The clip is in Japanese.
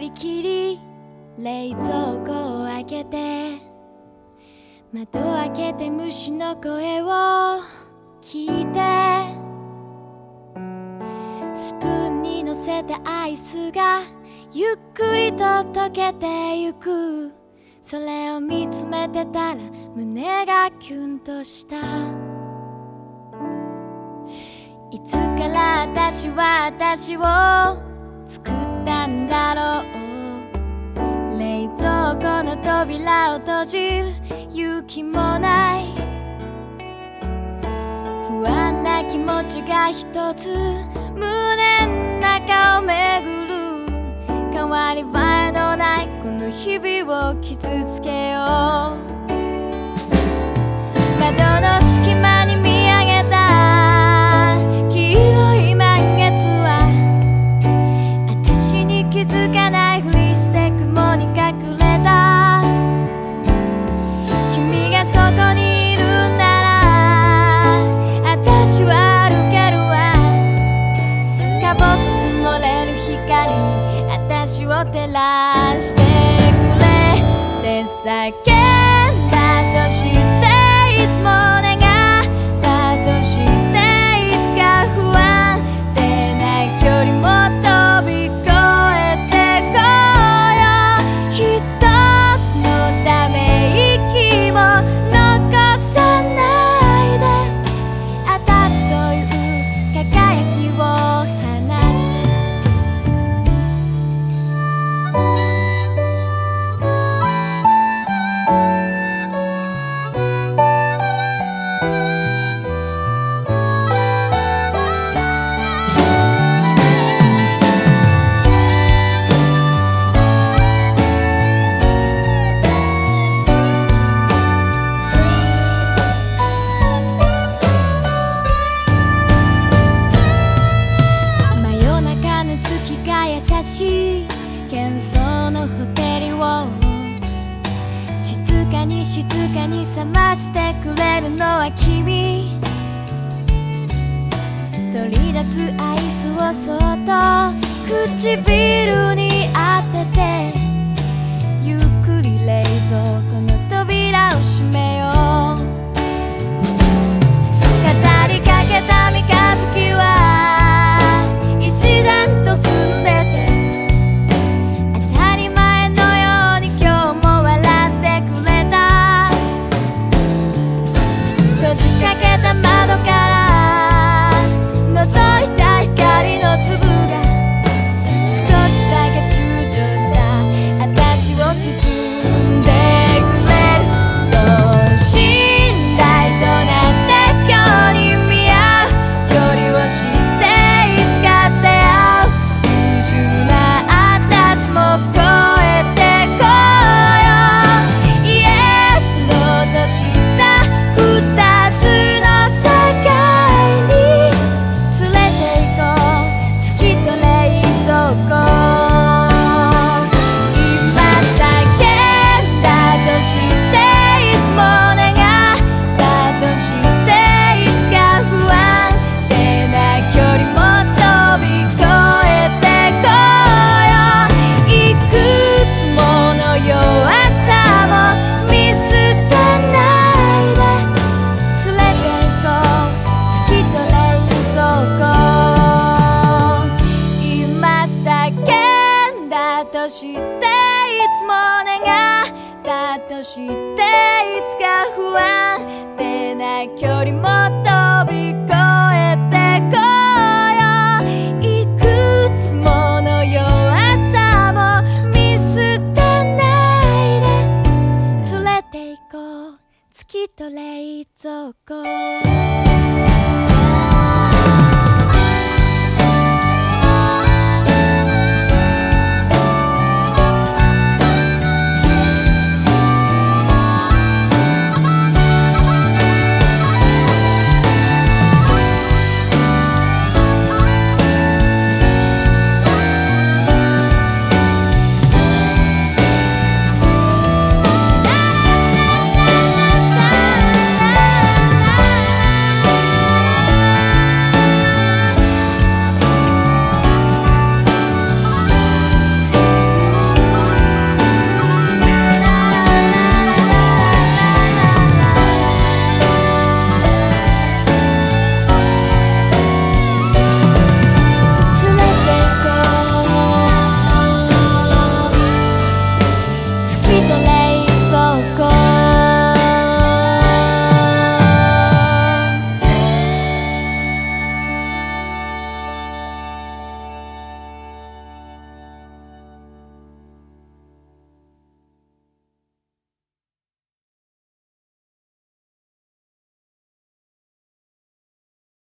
一人きり冷蔵庫を開けて窓開けて虫の声を聞いてスプーンに乗せたアイスがゆっくりと溶けてゆく。それを見つめてたら胸がキュンとした。いつから私は私を作った扉を閉じる勇気もない。不安な気持ちが一つ胸の中をめぐる。変わり映えのないこの日々を傷つけよう。を照らしてくれ。って叫に覚ましてくれるのは君。取り出すアイスをそっと唇に当てて。としていつも願ったとしていつか不安。定な距離も飛び越えてこよう。いくつもの弱さも見捨てないで連れて行こう。月と冷蔵庫